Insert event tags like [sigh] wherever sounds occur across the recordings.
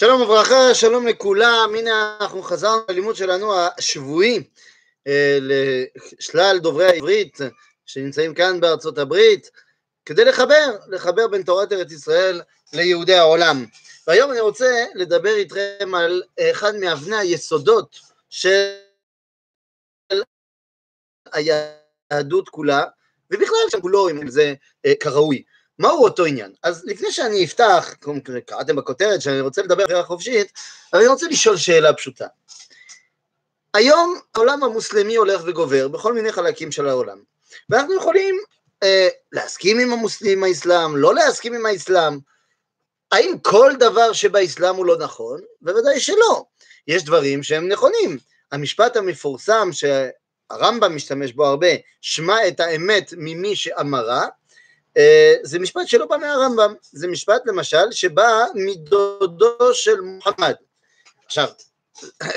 שלום וברכה, שלום לכולם, הנה אנחנו חזרנו ללימוד שלנו השבועי אה, לשלל דוברי העברית שנמצאים כאן בארצות הברית כדי לחבר, לחבר בין תורת ארץ ישראל ליהודי העולם. והיום אני רוצה לדבר איתכם על אחד מאבני היסודות של היהדות כולה, ובכלל שם כולו, אם זה אה, כראוי. מהו אותו עניין? אז לפני שאני אפתח, קראתם בכותרת שאני רוצה לדבר בחירה חופשית, אני רוצה לשאול שאלה פשוטה. היום העולם המוסלמי הולך וגובר בכל מיני חלקים של העולם, ואנחנו יכולים אה, להסכים עם המוסלמים, האסלאם, לא להסכים עם האסלאם. האם כל דבר שבאסלאם הוא לא נכון? בוודאי שלא. יש דברים שהם נכונים. המשפט המפורסם שהרמב"ם משתמש בו הרבה, שמע את האמת ממי שאמרה, זה משפט שלא בא מהרמב"ם, זה משפט למשל שבא מדודו של מוחמד. עכשיו,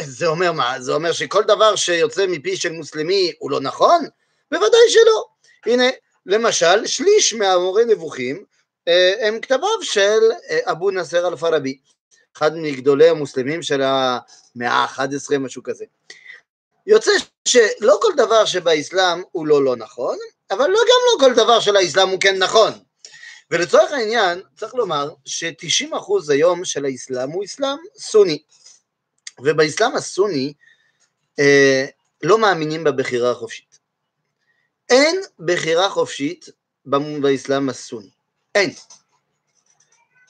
זה אומר מה? זה אומר שכל דבר שיוצא מפי של מוסלמי הוא לא נכון? בוודאי שלא. הנה, למשל, שליש מהמורה נבוכים אה, הם כתביו של אה, אבו נאסר אל-פרבי, אחד מגדולי המוסלמים של המאה ה-11, משהו כזה. יוצא שלא כל דבר שבאסלאם הוא לא לא נכון, אבל לא גם לא כל דבר של האסלאם הוא כן נכון. ולצורך העניין, צריך לומר ש-90% היום של האסלאם הוא אסלאם סוני. ובאסלאם הסוני אה, לא מאמינים בבחירה החופשית. אין בחירה חופשית באסלאם הסוני. אין.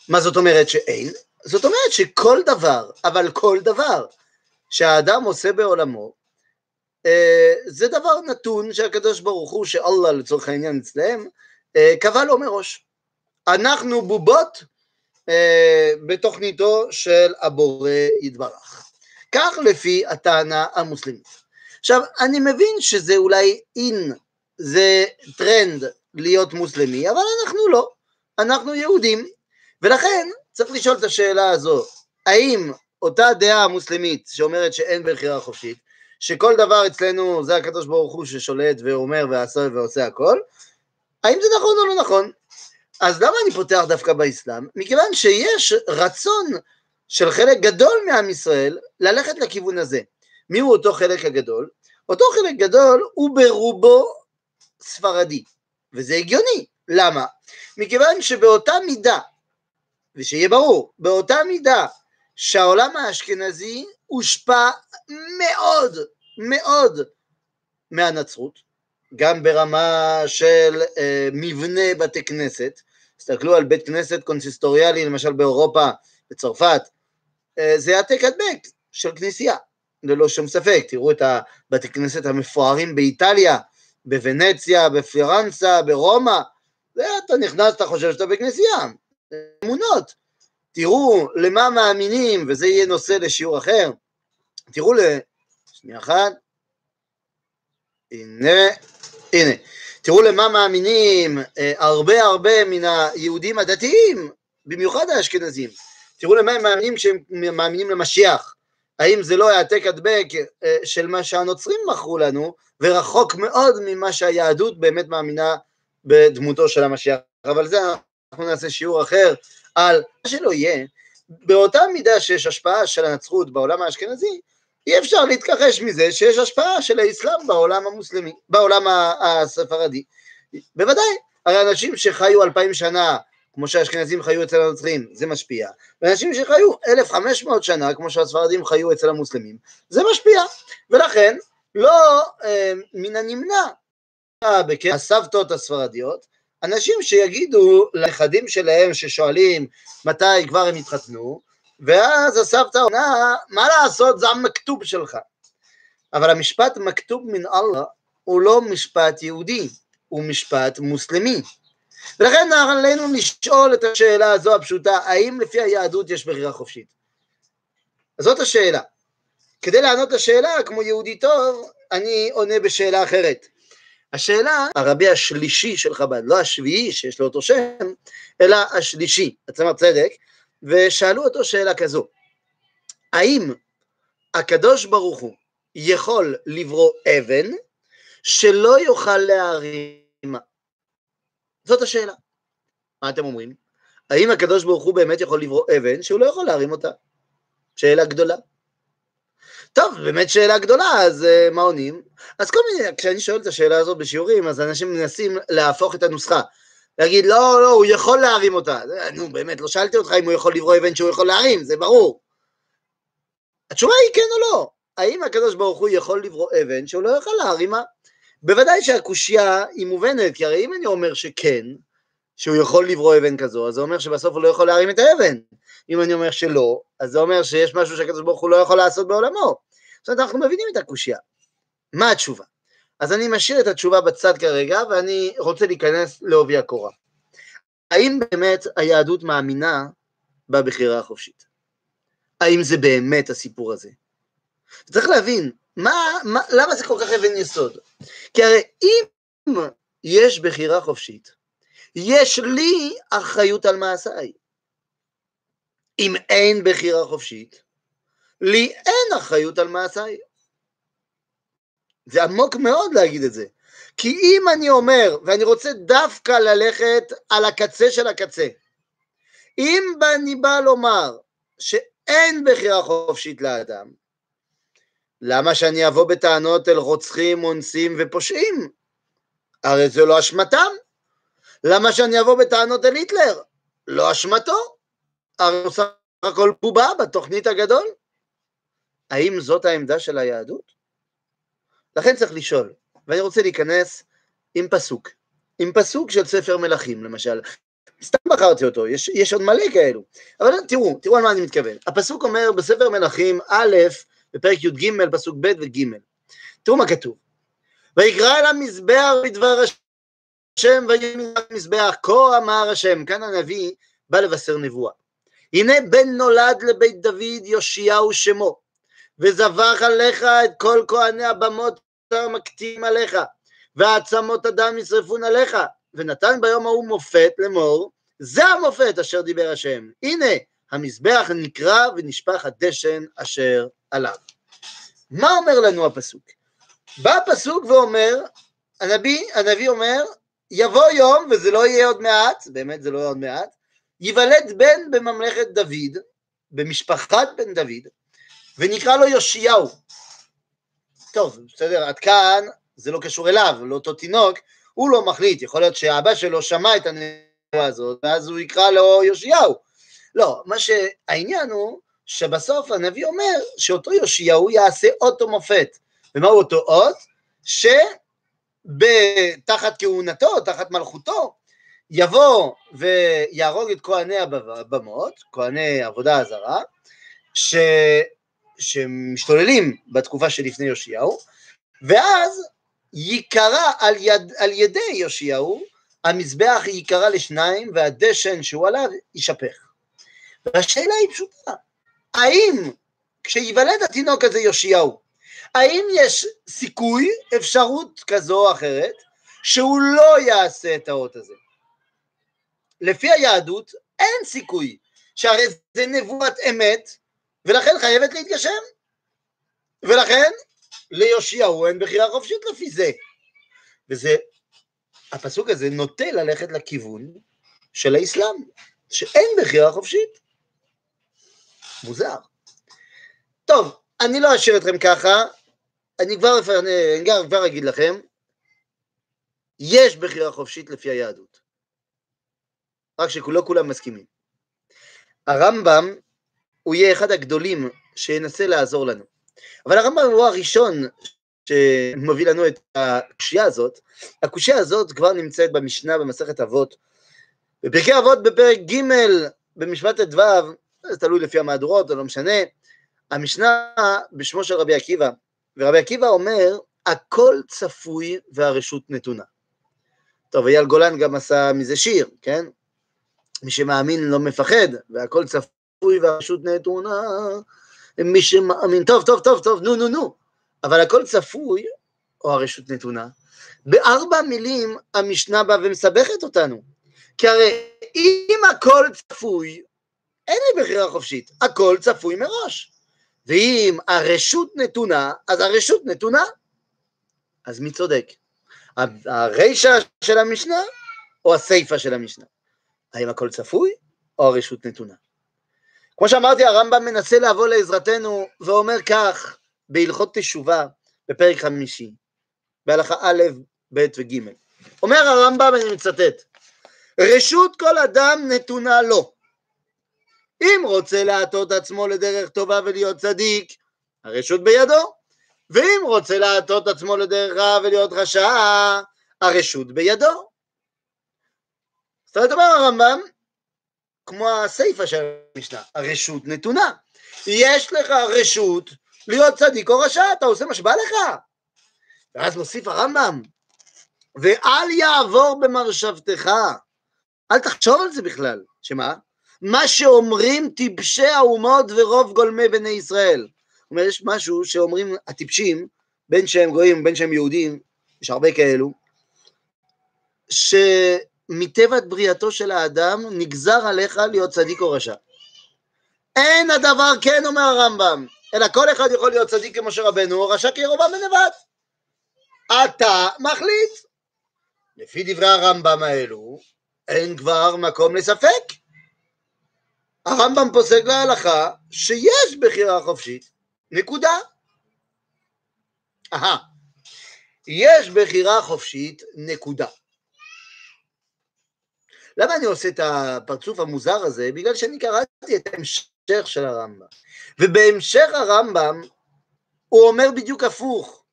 מה זאת אומרת שאין? זאת אומרת שכל דבר, אבל כל דבר, שהאדם עושה בעולמו, זה דבר נתון שהקדוש ברוך הוא, שאללה לצורך העניין אצלם, אה, קבע לו מראש. אנחנו בובות אה, בתוכניתו של הבורא יתברך. כך לפי הטענה המוסלמית. עכשיו, אני מבין שזה אולי אין, זה טרנד להיות מוסלמי, אבל אנחנו לא, אנחנו יהודים, ולכן צריך לשאול את השאלה הזו, האם אותה דעה מוסלמית שאומרת שאין בחירה חופשית, שכל דבר אצלנו זה הקדוש ברוך הוא ששולט ואומר ועשה ועושה הכל, האם זה נכון או לא נכון? אז למה אני פותח דווקא באסלאם? מכיוון שיש רצון של חלק גדול מעם ישראל ללכת לכיוון הזה. מיהו אותו חלק הגדול? אותו חלק גדול הוא ברובו ספרדי, וזה הגיוני. למה? מכיוון שבאותה מידה, ושיהיה ברור, באותה מידה שהעולם האשכנזי הושפע מאוד מאוד מהנצרות, גם ברמה של אה, מבנה בתי כנסת, תסתכלו על בית כנסת קונסיסטוריאלי למשל באירופה, בצרפת, אה, זה העתק הדבק של כנסייה, ללא שום ספק, תראו את הבתי כנסת המפוארים באיטליה, בוונציה, בפרנסה, ברומא, זה אתה נכנס, אתה חושב שאתה בכנסייה, אמונות, תראו למה מאמינים, וזה יהיה נושא לשיעור אחר, תראו ל... שנייה אחת, הנה, הנה, תראו למה מאמינים אה, הרבה הרבה מן היהודים הדתיים, במיוחד האשכנזים, תראו למה הם מאמינים כשהם מאמינים למשיח, האם זה לא העתק הדבק אה, של מה שהנוצרים מכרו לנו, ורחוק מאוד ממה שהיהדות באמת מאמינה בדמותו של המשיח, אבל זה אנחנו נעשה שיעור אחר על מה שלא יהיה, באותה מידה שיש השפעה של הנצרות בעולם האשכנזי, אי אפשר להתכחש מזה שיש השפעה של האסלאם בעולם המוסלמי, בעולם הספרדי. בוודאי, הרי אנשים שחיו אלפיים שנה, כמו שהאשכנזים חיו אצל הנוצרים, זה משפיע, ואנשים שחיו אלף חמש מאות שנה, כמו שהספרדים חיו אצל המוסלמים, זה משפיע, ולכן לא אה, מן הנמנע בקרב הסבתות הספרדיות, אנשים שיגידו לנכדים שלהם ששואלים מתי כבר הם יתחתנו, ואז הסבתא עונה, מה לעשות, זה המכתוב שלך. אבל המשפט מכתוב מן אללה הוא לא משפט יהודי, הוא משפט מוסלמי. ולכן עלינו לשאול את השאלה הזו הפשוטה, האם לפי היהדות יש בחירה חופשית? אז זאת השאלה. כדי לענות לשאלה, כמו יהודי טוב, אני עונה בשאלה אחרת. השאלה, הרבי השלישי של חב"ד, לא השביעי שיש לו אותו שם, אלא השלישי, עצמת צדק, ושאלו אותו שאלה כזו, האם הקדוש ברוך הוא יכול לברוא אבן שלא יוכל להרימה? זאת השאלה. מה אתם אומרים? האם הקדוש ברוך הוא באמת יכול לברוא אבן שהוא לא יכול להרים אותה? שאלה גדולה. טוב, באמת שאלה גדולה, אז uh, מה עונים? אז כל מיני, כשאני שואל את השאלה הזאת בשיעורים, אז אנשים מנסים להפוך את הנוסחה. להגיד, לא, לא, הוא יכול להרים אותה. נו, באמת, לא שאלתי אותך אם הוא יכול לברוא אבן שהוא יכול להרים, זה ברור. התשובה היא כן או לא. האם הקדוש ברוך הוא יכול לברוא אבן שהוא לא יכול להרימה? בוודאי שהקושייה היא מובנת, כי הרי אם אני אומר שכן, שהוא יכול לברוא אבן כזו, אז זה אומר שבסוף הוא לא יכול להרים את האבן. אם אני אומר שלא, אז זה אומר שיש משהו שהקדוש ברוך הוא לא יכול לעשות בעולמו. זאת אומרת, אנחנו מבינים את הקושייה. מה התשובה? אז אני משאיר את התשובה בצד כרגע, ואני רוצה להיכנס לעובי הקורה. האם באמת היהדות מאמינה בבחירה החופשית? האם זה באמת הסיפור הזה? צריך להבין, מה, מה, למה זה כל כך אבן יסוד? כי הרי אם יש בחירה חופשית, יש לי אחריות על מעשיי. אם אין בחירה חופשית, לי אין אחריות על מעשיי. זה עמוק מאוד להגיד את זה. כי אם אני אומר, ואני רוצה דווקא ללכת על הקצה של הקצה, אם אני בא לומר שאין בחירה חופשית לאדם, למה שאני אבוא בטענות אל רוצחים, אונסים ופושעים? הרי זה לא אשמתם. למה שאני אבוא בטענות אל היטלר? לא אשמתו. הרי הוא סך הכל בובה בתוכנית הגדול. האם זאת העמדה של היהדות? לכן צריך לשאול, ואני רוצה להיכנס עם פסוק, עם פסוק של ספר מלכים למשל, סתם בחרתי אותו, יש, יש עוד מלא כאלו, אבל תראו, תראו על מה אני מתכוון. הפסוק אומר בספר מלכים א', בפרק י"ג, פסוק ב' וג', תראו מה כתוב. ויקרא אל המזבח בדבר השם ויאמר המזבח, כה אמר השם, כאן הנביא בא לבשר נבואה. הנה בן נולד לבית דוד יאשיהו שמו, וזבח עליך את כל כהני הבמות המקטים עליך, ועצמות הדם ישרפון עליך, ונתן ביום ההוא מופת לאמור, זה המופת אשר דיבר השם. הנה, המזבח נקרא ונשפך הדשן אשר עליו. מה אומר לנו הפסוק? בא הפסוק ואומר, הנביא, הנביא אומר, יבוא יום, וזה לא יהיה עוד מעט, באמת זה לא יהיה עוד מעט, ייוולד בן בממלכת דוד, במשפחת בן דוד, ונקרא לו יאשיהו. טוב, בסדר, עד כאן זה לא קשור אליו, לאותו תינוק, הוא לא מחליט, יכול להיות שהאבא שלו שמע את הנבואה הזאת, ואז הוא יקרא לו יאשיהו. לא, מה שהעניין הוא, שבסוף הנביא אומר שאותו יאשיהו יעשה אותו מופת. ומהו אותו אות? שבתחת כהונתו, תחת מלכותו, יבוא ויהרוג את כהני הבמות, כהני עבודה הזרה, ש... שמשתוללים בתקופה שלפני יאשיהו, ואז ייקרא על, יד, על ידי יאשיהו, המזבח ייקרא לשניים והדשן שהוא עליו יישפך. והשאלה היא פשוטה, האם כשיוולד התינוק הזה יאשיהו, האם יש סיכוי, אפשרות כזו או אחרת, שהוא לא יעשה את האות הזה? לפי היהדות אין סיכוי, שהרי זה נבואת אמת, ולכן חייבת להתגשם. ולכן ליאשיהו אין בחירה חופשית לפי זה. וזה, הפסוק הזה נוטה ללכת לכיוון של האסלאם, שאין בחירה חופשית. מוזר. טוב, אני לא אשאיר אתכם ככה, אני כבר, אני כבר, כבר אגיד לכם, יש בחירה חופשית לפי היהדות. רק שכולו כולם מסכימים. הרמב"ם הוא יהיה אחד הגדולים שינסה לעזור לנו. אבל הרמב"ם הוא הראשון שמוביל לנו את הקושייה הזאת. הקושייה הזאת כבר נמצאת במשנה במסכת אבות. בפרקי אבות בפרק ג' במשפט ט"ו, זה תלוי לפי המהדורות, זה לא משנה, המשנה בשמו של רבי עקיבא, ורבי עקיבא אומר, הכל צפוי והרשות נתונה. טוב, אייל גולן גם עשה מזה שיר, כן? מי שמאמין לא מפחד, והכל צפוי והרשות נתונה, מי שמאמין, טוב, טוב, טוב, טוב, נו, נו, נו, אבל הכל צפוי, או הרשות נתונה, בארבע מילים המשנה באה ומסבכת אותנו, כי הרי אם הכל צפוי, אין לי בחירה חופשית, הכל צפוי מראש, ואם הרשות נתונה, אז הרשות נתונה, אז מי צודק? הרישא של המשנה או הסיפא של המשנה? האם הכל צפוי או הרשות נתונה? כמו שאמרתי, הרמב"ם מנסה לבוא לעזרתנו ואומר כך בהלכות תשובה בפרק חמישי, בהלכה א', ב' וג'. אומר הרמב"ם, אני מצטט, רשות כל אדם נתונה לו. אם רוצה להטות עצמו לדרך טובה ולהיות צדיק, הרשות בידו. ואם רוצה להטות עצמו לדרך רע ולהיות רשע, הרשות בידו. זאת אומרת, אומר הרמב"ם, כמו הסיפא של המשנה, הרשות נתונה. יש לך רשות להיות צדיק או רשע, אתה עושה מה שבא לך. ואז מוסיף הרמב"ם, ואל יעבור במרשבתך. אל תחשוב על זה בכלל. שמה? מה שאומרים טיפשי האומות ורוב גולמי בני ישראל. זאת אומרת, יש משהו שאומרים הטיפשים, בין שהם גויים, בין שהם יהודים, יש הרבה כאלו, שמטבע בריאתו של האדם נגזר עליך להיות צדיק או רשע. אין הדבר כן, אומר הרמב"ם, אלא כל אחד יכול להיות צדיק כמשה רבנו, או רשע כירובעם בן נבט. אתה מחליט. לפי דברי הרמב"ם האלו, אין כבר מקום לספק. הרמב"ם פוסק להלכה שיש בחירה חופשית, נקודה. אהה, יש בחירה חופשית, נקודה. למה אני עושה את הפרצוף המוזר הזה? בגלל שאני קראתי את ההמשך של הרמב"ם. ובהמשך הרמב"ם הוא אומר בדיוק הפוך.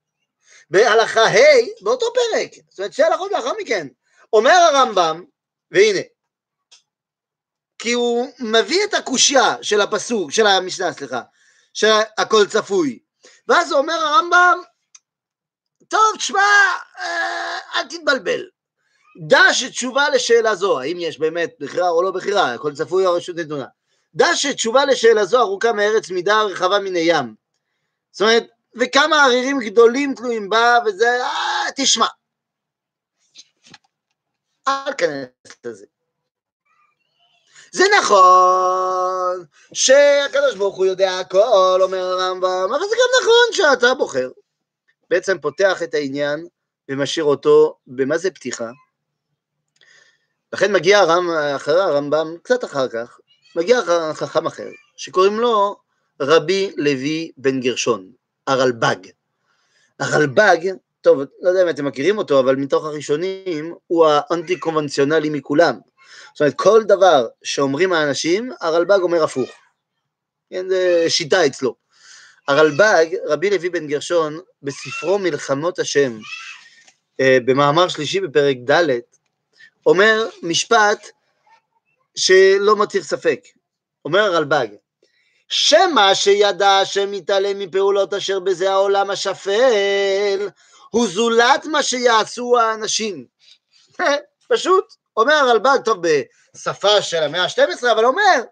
בהלכה ה' באותו פרק, זאת אומרת שתי הלכות לאחר מכן, אומר הרמב"ם, והנה, כי הוא מביא את הקושייה של הפסוק, של המשנה, סליחה, שהכל צפוי. ואז אומר הרמב"ם, טוב, תשמע, אה, אל תתבלבל. דע שתשובה לשאלה זו, האם יש באמת בחירה או לא בחירה, הכל צפוי הרשות נתונה. דע שתשובה לשאלה זו ארוכה מארץ מידה רחבה מן הים. זאת אומרת, וכמה ערירים גדולים תלויים בה, וזה, אה, תשמע. אל תיכנס לזה. זה נכון שהקדוש ברוך הוא יודע הכל, אומר הרמב"ם, אבל זה גם נכון שאתה בוחר. בעצם פותח את העניין ומשאיר אותו, במה זה פתיחה? לכן מגיע הרמ, אחרי הרמב"ם, קצת אחר כך, מגיע חכם אחר, שקוראים לו רבי לוי בן גרשון, הרלב"ג. הרלב"ג, טוב, לא יודע אם אתם מכירים אותו, אבל מתוך הראשונים, הוא האנטי קונבנציונלי מכולם. זאת אומרת, כל דבר שאומרים האנשים, הרלב"ג אומר הפוך. כן, זה שיטה אצלו. הרלב"ג, רבי לוי בן גרשון, בספרו מלחמות השם, אה, במאמר שלישי בפרק ד', אומר משפט שלא מתיר ספק. אומר הרלב"ג, שמא שידע השם מתעלם מפעולות אשר בזה העולם השפל, הוא זולת מה שיעשו האנשים. [laughs] פשוט. אומר הרלב"ג, טוב, בשפה של המאה ה-12, אבל אומר,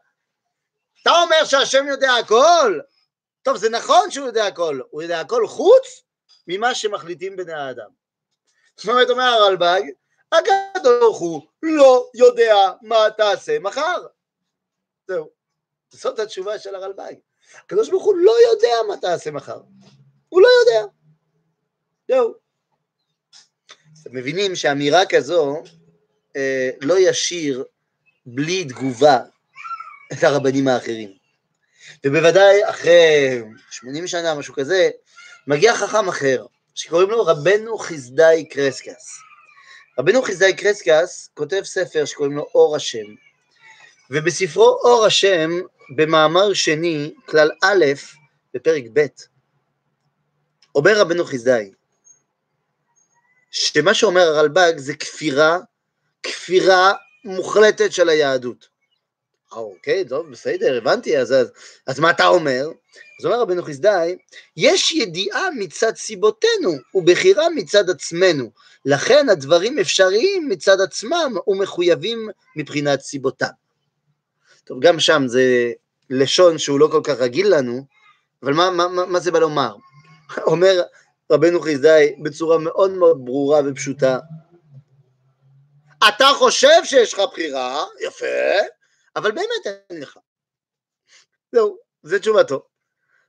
אתה אומר שהשם יודע הכל? טוב, זה נכון שהוא יודע הכל, הוא יודע הכל חוץ ממה שמחליטים בני האדם. זאת אומרת, אומר הרלב"ג, הקדוש הוא לא יודע מה תעשה מחר. זהו. זאת התשובה של הרלב"ג. הקדוש ברוך הוא לא יודע מה תעשה מחר. הוא לא יודע. זהו. אתם מבינים שאמירה כזו אה, לא ישיר בלי תגובה את הרבנים האחרים. ובוודאי אחרי 80 שנה, משהו כזה, מגיע חכם אחר, שקוראים לו רבנו חסדאי קרסקס. רבנו חסדאי קרסקס כותב ספר שקוראים לו אור השם, ובספרו אור השם, במאמר שני, כלל א', בפרק ב', אומר רבנו חסדאי, שמה שאומר הרלב"ג זה כפירה כפירה מוחלטת של היהדות. אוקיי, טוב, בסדר, הבנתי, אז, אז, אז מה אתה אומר? אז אומר רבנו חסדאי, יש ידיעה מצד סיבותינו ובחירה מצד עצמנו, לכן הדברים אפשריים מצד עצמם ומחויבים מבחינת סיבותם. טוב, גם שם זה לשון שהוא לא כל כך רגיל לנו, אבל מה, מה, מה, מה זה בא לומר? [laughs] אומר רבנו חסדאי בצורה מאוד מאוד ברורה ופשוטה, אתה חושב שיש לך בחירה, יפה, אבל באמת אין לך. זהו, זו תשובתו.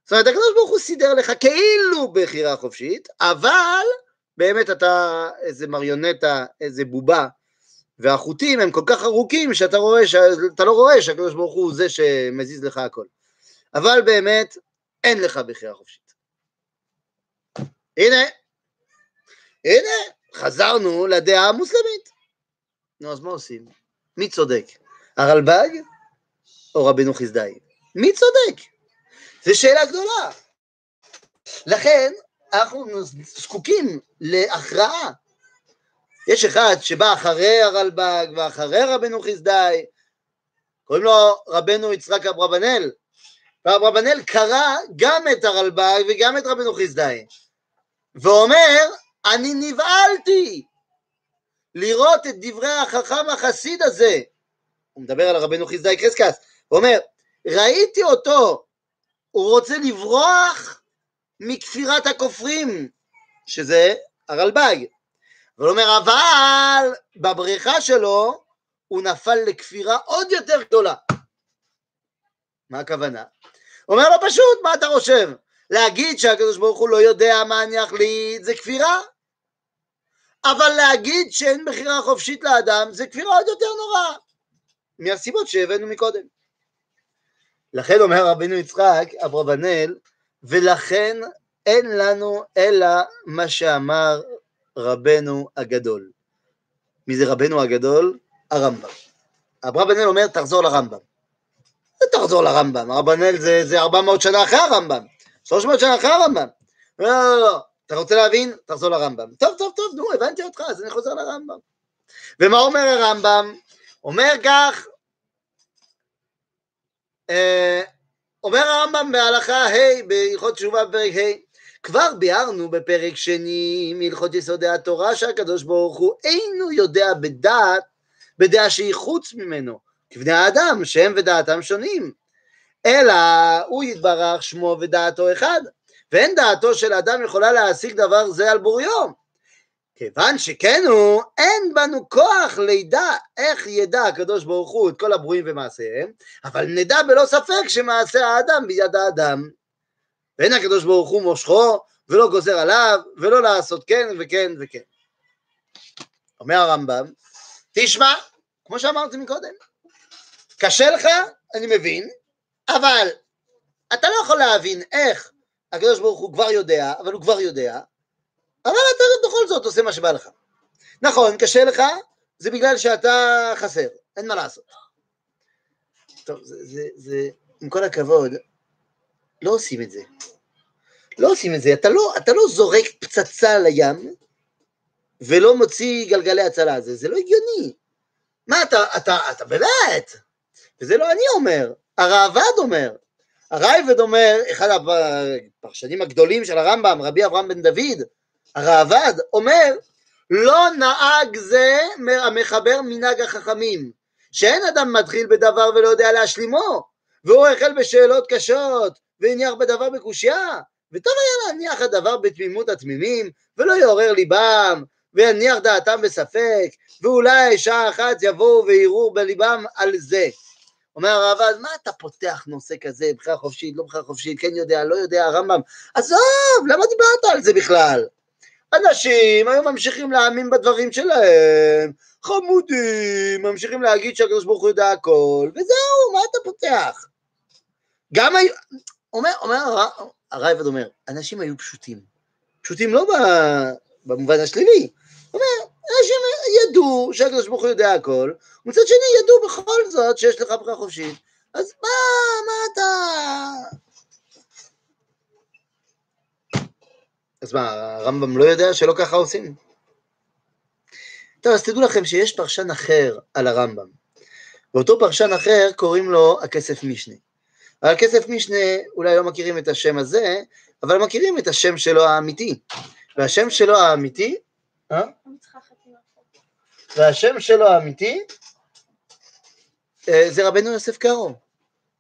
זאת אומרת, הקדוש ברוך הוא סידר לך כאילו בחירה חופשית, אבל באמת אתה איזה מריונטה, איזה בובה, והחוטים הם כל כך ארוכים שאתה רואה, שאתה לא רואה שהקדוש ברוך הוא זה שמזיז לך הכל. אבל באמת, אין לך בחירה חופשית. הנה, הנה, חזרנו לדעה המוסלמית. נו, אז מה עושים? מי צודק? הרלב"ג או רבנו חסדאי? מי צודק? זו שאלה גדולה. לכן, אנחנו זקוקים להכרעה. יש אחד שבא אחרי הרלב"ג ואחרי רבנו חסדאי, קוראים לו רבנו יצחק אברבנאל, ואברבנאל קרא גם את הרלב"ג וגם את רבנו חסדאי, ואומר, אני נבהלתי לראות את דברי החכם החסיד הזה, הוא מדבר על רבנו חסדאי קרסקס, הוא אומר, ראיתי אותו, הוא רוצה לברוח מכפירת הכופרים, שזה הרלב"ג. והוא אומר, אבל בבריכה שלו הוא נפל לכפירה עוד יותר גדולה. מה הכוונה? אומר לו פשוט, מה אתה חושב? להגיד שהקדוש ברוך הוא לא יודע מה אני אחליט זה כפירה? אבל להגיד שאין בחירה חופשית לאדם זה כפירה עוד יותר נורא, מהסיבות שהבאנו מקודם. לכן אומר רבינו יצחק, אברבנאל, ולכן אין לנו אלא מה שאמר רבנו הגדול. מי זה רבנו הגדול? הרמב"ם. אברבנאל אומר, תחזור לרמב"ם. זה תחזור לרמב"ם, אברבנאל זה, זה 400 שנה אחרי הרמב"ם, 300 שנה אחרי הרמב"ם. לא, לא, לא, אתה רוצה להבין? תחזור לרמב"ם. טוב, טוב, טוב, נו, הבנתי אותך, אז אני חוזר לרמב"ם. ומה אומר הרמב"ם? אומר כך, אה, אומר הרמב"ם בהלכה ה' בהלכות תשובה בפרק ה' כבר ביארנו בפרק שני מהלכות יסודי התורה שהקדוש ברוך הוא אינו יודע בדעת, בדעה שהיא חוץ ממנו, כבני האדם שהם ודעתם שונים, אלא הוא יתברך שמו ודעתו אחד, ואין דעתו של אדם יכולה להשיג דבר זה על בוריו. כיוון שכן הוא, אין בנו כוח לידע איך ידע הקדוש ברוך הוא את כל הברואים ומעשיהם, אבל נדע בלא ספק שמעשה האדם ביד האדם. ואין הקדוש ברוך הוא מושכו ולא גוזר עליו ולא לעשות כן וכן וכן. אומר הרמב"ם, תשמע, כמו שאמרתי מקודם, קשה לך, אני מבין, אבל אתה לא יכול להבין איך הקדוש ברוך הוא כבר יודע, אבל הוא כבר יודע, אבל אתה בכל זאת עושה מה שבא לך. נכון, קשה לך, זה בגלל שאתה חסר, אין מה לעשות. טוב, זה, זה, זה, עם כל הכבוד, לא עושים את זה. לא עושים את זה, אתה לא, אתה לא זורק פצצה לים ולא מוציא גלגלי הצלה, זה, זה לא הגיוני. מה אתה, אתה, אתה באמת, וזה לא אני אומר, הראב"ד אומר, הרייבד אומר, אחד הפרשנים הגדולים של הרמב"ם, רבי אברהם בן דוד, הראב"ד, אומר, לא נהג זה המחבר מנהג החכמים, שאין אדם מתחיל בדבר ולא יודע להשלימו, והוא החל בשאלות קשות, והניח בדבר בקושייה, וטוב היה להניח הדבר בתמימות התמימים, ולא יעורר ליבם, ויניח דעתם בספק, ואולי שעה אחת יבואו ויראו בליבם על זה. אומר הרעב"ד, מה אתה פותח נושא כזה, בחירה חופשית, לא בחירה חופשית, כן יודע, לא יודע, הרמב"ם, עזוב, למה דיברת על זה בכלל? אנשים היו ממשיכים להאמין בדברים שלהם, חמודים, ממשיכים להגיד שהקדוש ברוך הוא יודע הכל, וזהו, מה אתה פותח? גם היו, אומר, אומר, הרייבד אומר, אנשים היו פשוטים, פשוטים לא במובן השלילי, אומר, אנשים ידעו שהקדוש ברוך הוא יודע הכל, ומצד שני ידעו בכל זאת שיש לך בחירה חופשית, אז מה, מה אתה... אז מה, הרמב"ם לא יודע שלא ככה עושים? טוב, אז תדעו לכם שיש פרשן אחר על הרמב"ם. ואותו פרשן אחר קוראים לו הכסף משנה. על הכסף משנה אולי לא מכירים את השם הזה, אבל מכירים את השם שלו האמיתי. והשם שלו האמיתי, אה? והשם שלו האמיתי אה, זה רבנו יוסף קארו.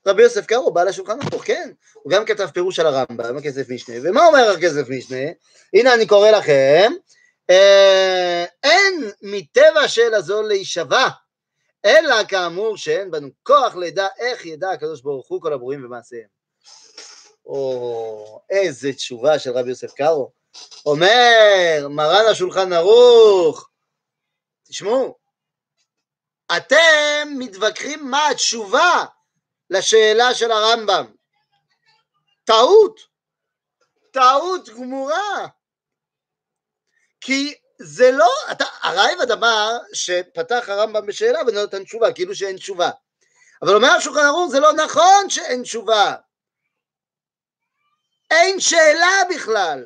רבי יוסף קארו, בעל השולחן ערוך, כן, הוא גם כתב פירוש על הרמב"ם, הכסף משנה, ומה אומר הכסף משנה? הנה אני קורא לכם, אה, אין מטבע של הזול להישבע, אלא כאמור שאין בנו כוח לדע איך ידע הקדוש ברוך הוא כל הברואים ומעשיהם. או, איזה תשובה של רבי יוסף קארו. אומר, מרן השולחן ערוך, תשמעו, אתם מתווכחים מה התשובה לשאלה של הרמב"ם. טעות, טעות גמורה. כי זה לא, אתה, הרייבד אמר שפתח הרמב"ם בשאלה ונותן תשובה, כאילו שאין תשובה. אבל אומר השולחן ערוך, זה לא נכון שאין תשובה. אין שאלה בכלל.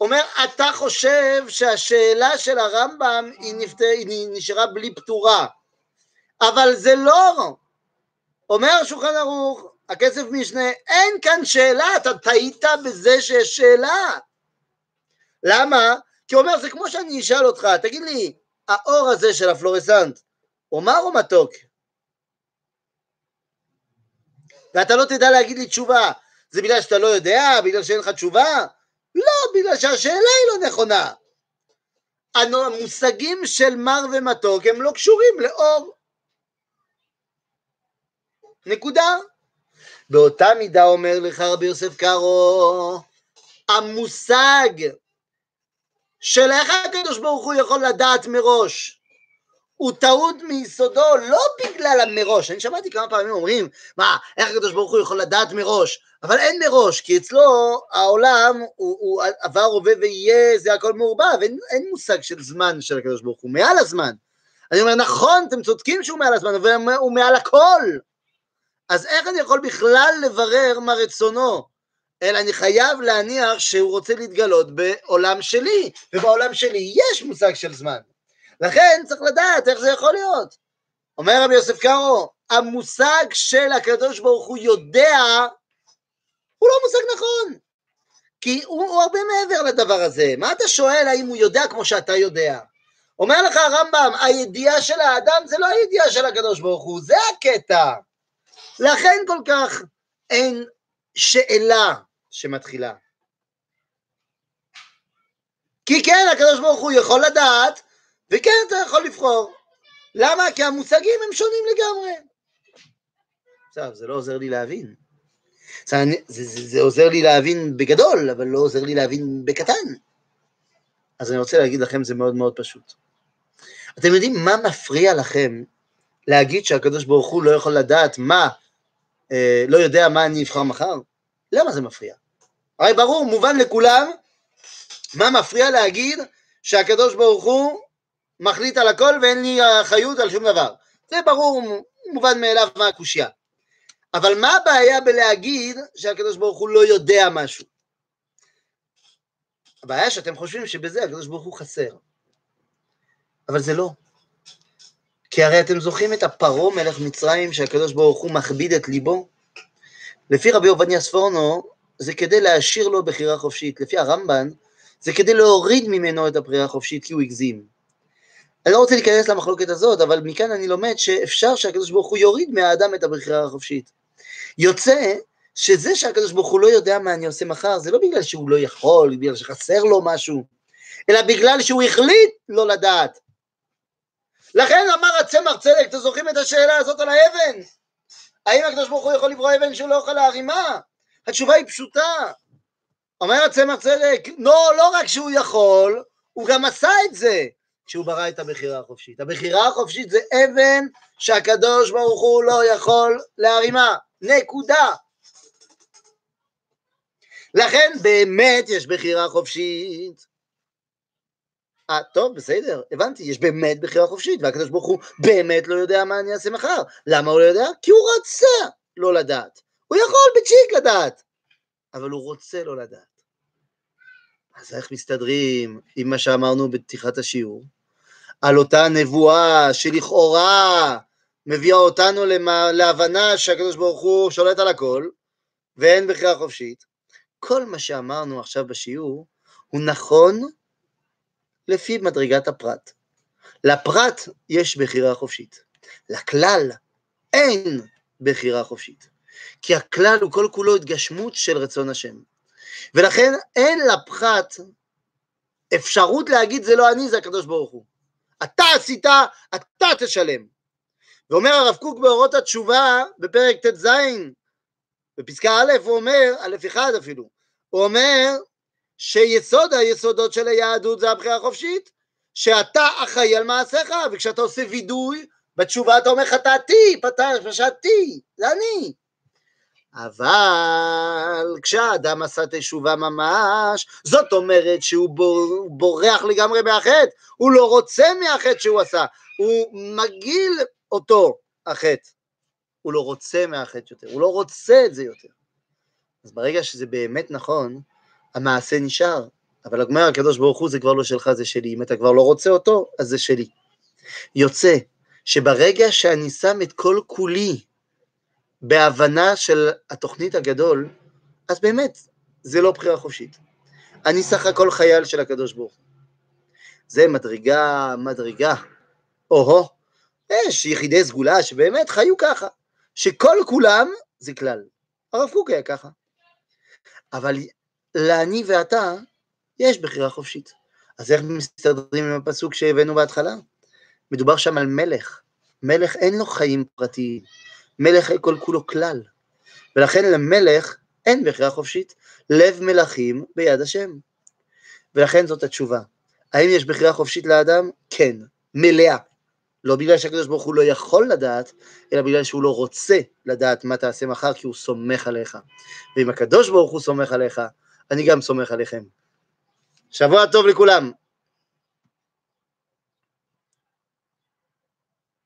אומר, אתה חושב שהשאלה של הרמב"ם היא, נפת... היא נשארה בלי פתורה, אבל זה לא. אומר השולחן ערוך, הכסף משנה, אין כאן שאלה, אתה טעית בזה שיש שאלה. למה? כי הוא אומר, זה כמו שאני אשאל אותך, תגיד לי, האור הזה של הפלורסנט, הוא מר או מתוק? ואתה לא תדע להגיד לי תשובה, זה בגלל שאתה לא יודע? בגלל שאין לך תשובה? לא, בגלל שהשאלה היא לא נכונה. המושגים של מר ומתוק הם לא קשורים לאור. נקודה. באותה מידה אומר לך רבי יוסף קארו, המושג של איך הקדוש ברוך הוא יכול לדעת מראש הוא טעות מיסודו לא בגלל המראש, אני שמעתי כמה פעמים אומרים, מה, איך הקדוש ברוך הוא יכול לדעת מראש? אבל אין מראש, כי אצלו העולם הוא, הוא עבר, הווה ויהיה, זה הכל מעורבב, אין, אין מושג של זמן של הקדוש ברוך הוא, מעל הזמן. אני אומר, נכון, אתם צודקים שהוא מעל הזמן, אבל הוא מעל הכל. אז איך אני יכול בכלל לברר מה רצונו? אלא אני חייב להניח שהוא רוצה להתגלות בעולם שלי, ובעולם שלי יש מושג של זמן. לכן צריך לדעת איך זה יכול להיות. אומר רבי יוסף קארו, המושג של הקדוש ברוך הוא יודע, הוא לא מושג נכון. כי הוא, הוא הרבה מעבר לדבר הזה. מה אתה שואל האם הוא יודע כמו שאתה יודע? אומר לך הרמב"ם, הידיעה של האדם זה לא הידיעה של הקדוש ברוך הוא, זה הקטע. לכן כל כך אין שאלה שמתחילה. כי כן, הקדוש ברוך הוא יכול לדעת וכן אתה יכול לבחור. למה? כי המושגים הם שונים לגמרי. עכשיו, זה לא עוזר לי להבין. זה, זה, זה, זה עוזר לי להבין בגדול, אבל לא עוזר לי להבין בקטן. אז אני רוצה להגיד לכם, זה מאוד מאוד פשוט. אתם יודעים מה מפריע לכם להגיד שהקדוש ברוך הוא לא יכול לדעת מה, אה, לא יודע מה אני אבחר מחר? למה זה מפריע? הרי ברור, מובן לכולם, מה מפריע להגיד שהקדוש ברוך הוא מחליט על הכל ואין לי אחריות על שום דבר. זה ברור, מובן מאליו מה הקושייה. אבל מה הבעיה בלהגיד שהקדוש ברוך הוא לא יודע משהו? הבעיה שאתם חושבים שבזה הקדוש ברוך הוא חסר. אבל זה לא. כי הרי אתם זוכרים את הפרעה מלך מצרים שהקדוש ברוך הוא מכביד את ליבו? לפי רבי עובדיה ספורנו, זה כדי להשאיר לו בחירה חופשית. לפי הרמב"ן, זה כדי להוריד ממנו את הבחירה החופשית כי הוא הגזים. אני לא רוצה להיכנס למחלוקת הזאת, אבל מכאן אני לומד שאפשר שהקדוש ברוך הוא יוריד מהאדם את הבחירה החופשית. יוצא שזה שהקדוש ברוך הוא לא יודע מה אני עושה מחר, זה לא בגלל שהוא לא יכול, בגלל שחסר לו משהו, אלא בגלל שהוא החליט לא לדעת. לכן אמר הצמח צדק, אתם זוכרים את השאלה הזאת על האבן? האם הקדוש ברוך הוא יכול לברוא אבן שהוא לא יכול להרימה? התשובה היא פשוטה. אומר הצמח צדק, לא, לא רק שהוא יכול, הוא גם עשה את זה. כשהוא ברא את הבחירה החופשית. הבחירה החופשית זה אבן שהקדוש ברוך הוא לא יכול להרימה. נקודה. לכן באמת יש בחירה חופשית. אה, טוב, בסדר, הבנתי, יש באמת בחירה חופשית, והקדוש ברוך הוא באמת לא יודע מה אני אעשה מחר. למה הוא לא יודע? כי הוא רצה לא לדעת. הוא יכול בצ'יק לדעת, אבל הוא רוצה לא לדעת. אז איך מסתדרים עם מה שאמרנו בפתיחת השיעור? על אותה נבואה שלכאורה מביאה אותנו למה, להבנה שהקדוש ברוך הוא שולט על הכל ואין בחירה חופשית. כל מה שאמרנו עכשיו בשיעור הוא נכון לפי מדרגת הפרט. לפרט יש בחירה חופשית, לכלל אין בחירה חופשית, כי הכלל הוא כל כולו התגשמות של רצון השם. ולכן אין לפחת אפשרות להגיד זה לא אני, זה הקדוש ברוך הוא. אתה עשית, אתה תשלם. ואומר הרב קוק באורות התשובה בפרק ט"ז, בפסקה א', הוא אומר, א' אחד אפילו, הוא אומר שיסוד היסודות של היהדות זה הבחירה החופשית, שאתה אחראי על מעשיך, וכשאתה עושה וידוי בתשובה אתה אומר חטאתי, פשעתי, זה אני. אבל כשהאדם עשה תשובה ממש, זאת אומרת שהוא בורח לגמרי מהחטא, הוא לא רוצה מהחטא שהוא עשה, הוא מגעיל אותו החטא, הוא לא רוצה מהחטא יותר, הוא לא רוצה את זה יותר. אז ברגע שזה באמת נכון, המעשה נשאר, אבל אומר הקדוש ברוך הוא זה כבר לא שלך, זה שלי, אם אתה כבר לא רוצה אותו, אז זה שלי. יוצא שברגע שאני שם את כל כולי בהבנה של התוכנית הגדול, אז באמת, זה לא בחירה חופשית. אני סך הכל חייל של הקדוש ברוך הוא. זה מדרגה, מדרגה. או-הו, יש יחידי סגולה שבאמת חיו ככה, שכל כולם זה כלל. הרב קוק היה ככה. אבל לאני ואתה יש בחירה חופשית. אז איך מסתדרים עם הפסוק שהבאנו בהתחלה? מדובר שם על מלך. מלך אין לו חיים פרטיים. מלך כל כולו כלל. ולכן למלך אין בחירה חופשית. לב מלכים ביד השם. ולכן זאת התשובה. האם יש בחירה חופשית לאדם? כן, מלאה. לא בגלל שהקדוש ברוך הוא לא יכול לדעת, אלא בגלל שהוא לא רוצה לדעת מה תעשה מחר, כי הוא סומך עליך. ואם הקדוש ברוך הוא סומך עליך, אני גם סומך עליכם. שבוע טוב לכולם.